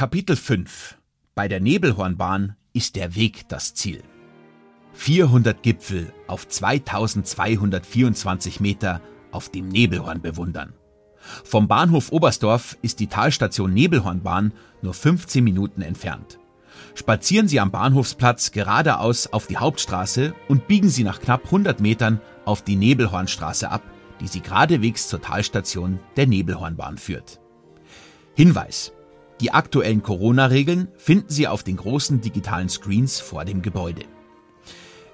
Kapitel 5 Bei der Nebelhornbahn ist der Weg das Ziel. 400 Gipfel auf 2224 Meter auf dem Nebelhorn bewundern. Vom Bahnhof Oberstdorf ist die Talstation Nebelhornbahn nur 15 Minuten entfernt. Spazieren Sie am Bahnhofsplatz geradeaus auf die Hauptstraße und biegen Sie nach knapp 100 Metern auf die Nebelhornstraße ab, die Sie geradewegs zur Talstation der Nebelhornbahn führt. Hinweis. Die aktuellen Corona-Regeln finden Sie auf den großen digitalen Screens vor dem Gebäude.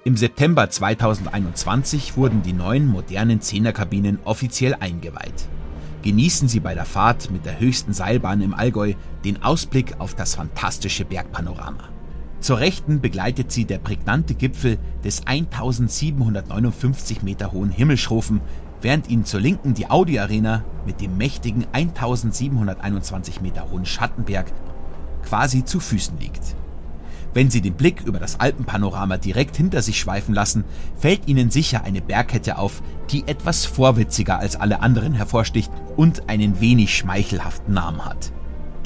Im September 2021 wurden die neuen modernen Zehnerkabinen offiziell eingeweiht. Genießen Sie bei der Fahrt mit der höchsten Seilbahn im Allgäu den Ausblick auf das fantastische Bergpanorama. Zur Rechten begleitet sie der prägnante Gipfel des 1759 Meter hohen Himmelschrofen, während ihnen zur Linken die Audi Arena mit dem mächtigen 1721 Meter hohen Schattenberg quasi zu Füßen liegt. Wenn Sie den Blick über das Alpenpanorama direkt hinter sich schweifen lassen, fällt Ihnen sicher eine Bergkette auf, die etwas vorwitziger als alle anderen hervorsticht und einen wenig schmeichelhaften Namen hat.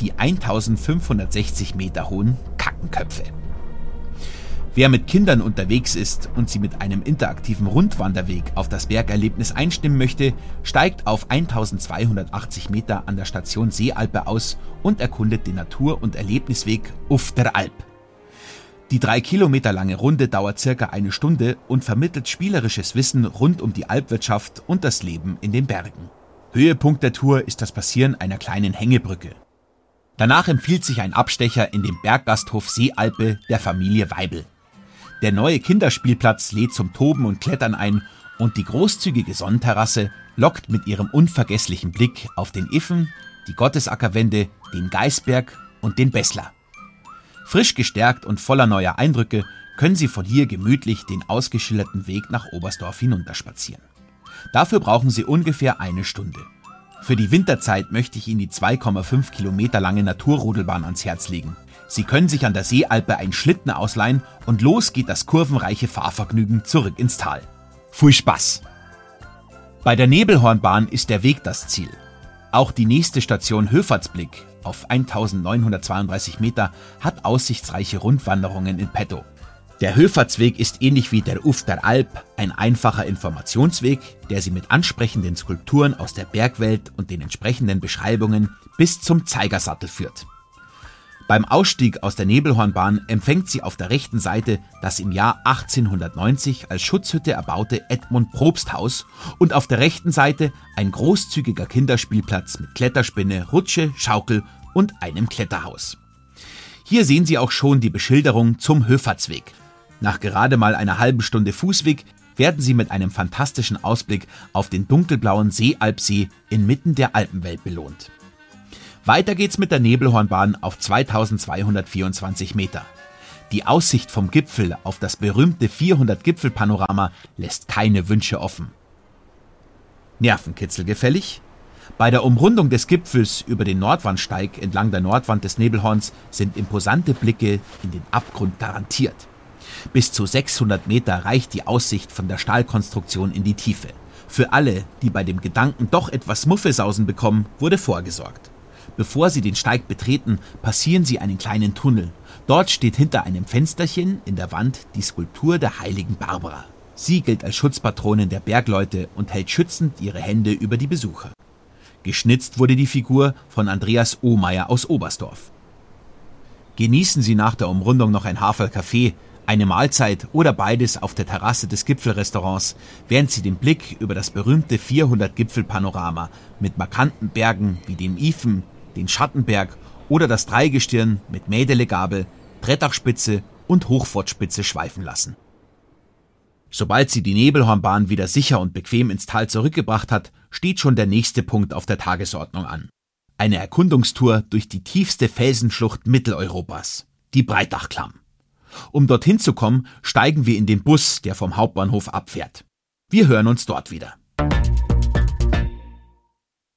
Die 1560 Meter hohen Kackenköpfe. Wer mit Kindern unterwegs ist und sie mit einem interaktiven Rundwanderweg auf das Bergerlebnis einstimmen möchte, steigt auf 1280 Meter an der Station Seealpe aus und erkundet den Natur- und Erlebnisweg Uff der Alp. Die drei Kilometer lange Runde dauert circa eine Stunde und vermittelt spielerisches Wissen rund um die Alpwirtschaft und das Leben in den Bergen. Höhepunkt der Tour ist das Passieren einer kleinen Hängebrücke. Danach empfiehlt sich ein Abstecher in den Berggasthof Seealpe der Familie Weibel. Der neue Kinderspielplatz lädt zum Toben und Klettern ein und die großzügige Sonnenterrasse lockt mit ihrem unvergesslichen Blick auf den Iffen, die Gottesackerwände, den Geisberg und den Bessler. Frisch gestärkt und voller neuer Eindrücke können Sie von hier gemütlich den ausgeschilderten Weg nach Oberstdorf hinunterspazieren. Dafür brauchen Sie ungefähr eine Stunde. Für die Winterzeit möchte ich Ihnen die 2,5 Kilometer lange Naturrodelbahn ans Herz legen. Sie können sich an der Seealpe einen Schlitten ausleihen und los geht das kurvenreiche Fahrvergnügen zurück ins Tal. Viel Spaß! Bei der Nebelhornbahn ist der Weg das Ziel. Auch die nächste Station Höfertsblick auf 1932 Meter hat aussichtsreiche Rundwanderungen in petto. Der Höfertsweg ist ähnlich wie der Uf der Alp ein einfacher Informationsweg, der Sie mit ansprechenden Skulpturen aus der Bergwelt und den entsprechenden Beschreibungen bis zum Zeigersattel führt. Beim Ausstieg aus der Nebelhornbahn empfängt sie auf der rechten Seite das im Jahr 1890 als Schutzhütte erbaute Edmund Probsthaus und auf der rechten Seite ein großzügiger Kinderspielplatz mit Kletterspinne, Rutsche, Schaukel und einem Kletterhaus. Hier sehen Sie auch schon die Beschilderung zum Höfertsweg. Nach gerade mal einer halben Stunde Fußweg werden Sie mit einem fantastischen Ausblick auf den dunkelblauen Seealpsee inmitten der Alpenwelt belohnt. Weiter geht's mit der Nebelhornbahn auf 2224 Meter. Die Aussicht vom Gipfel auf das berühmte 400 Gipfelpanorama lässt keine Wünsche offen. Nervenkitzel gefällig? Bei der Umrundung des Gipfels über den Nordwandsteig entlang der Nordwand des Nebelhorns sind imposante Blicke in den Abgrund garantiert. Bis zu 600 Meter reicht die Aussicht von der Stahlkonstruktion in die Tiefe. Für alle, die bei dem Gedanken doch etwas Muffesausen bekommen, wurde vorgesorgt. Bevor Sie den Steig betreten, passieren Sie einen kleinen Tunnel. Dort steht hinter einem Fensterchen in der Wand die Skulptur der heiligen Barbara. Sie gilt als Schutzpatronin der Bergleute und hält schützend ihre Hände über die Besucher. Geschnitzt wurde die Figur von Andreas Ohmeier aus Oberstdorf. Genießen Sie nach der Umrundung noch ein Haferl-Kaffee, eine Mahlzeit oder beides auf der Terrasse des Gipfelrestaurants, während Sie den Blick über das berühmte 400 Gipfelpanorama mit markanten Bergen wie dem Ifen, den Schattenberg oder das Dreigestirn mit Mädelegabel, Trettachspitze und Hochfortspitze schweifen lassen. Sobald sie die Nebelhornbahn wieder sicher und bequem ins Tal zurückgebracht hat, steht schon der nächste Punkt auf der Tagesordnung an. Eine Erkundungstour durch die tiefste Felsenschlucht Mitteleuropas, die Breitachklamm. Um dorthin zu kommen, steigen wir in den Bus, der vom Hauptbahnhof abfährt. Wir hören uns dort wieder.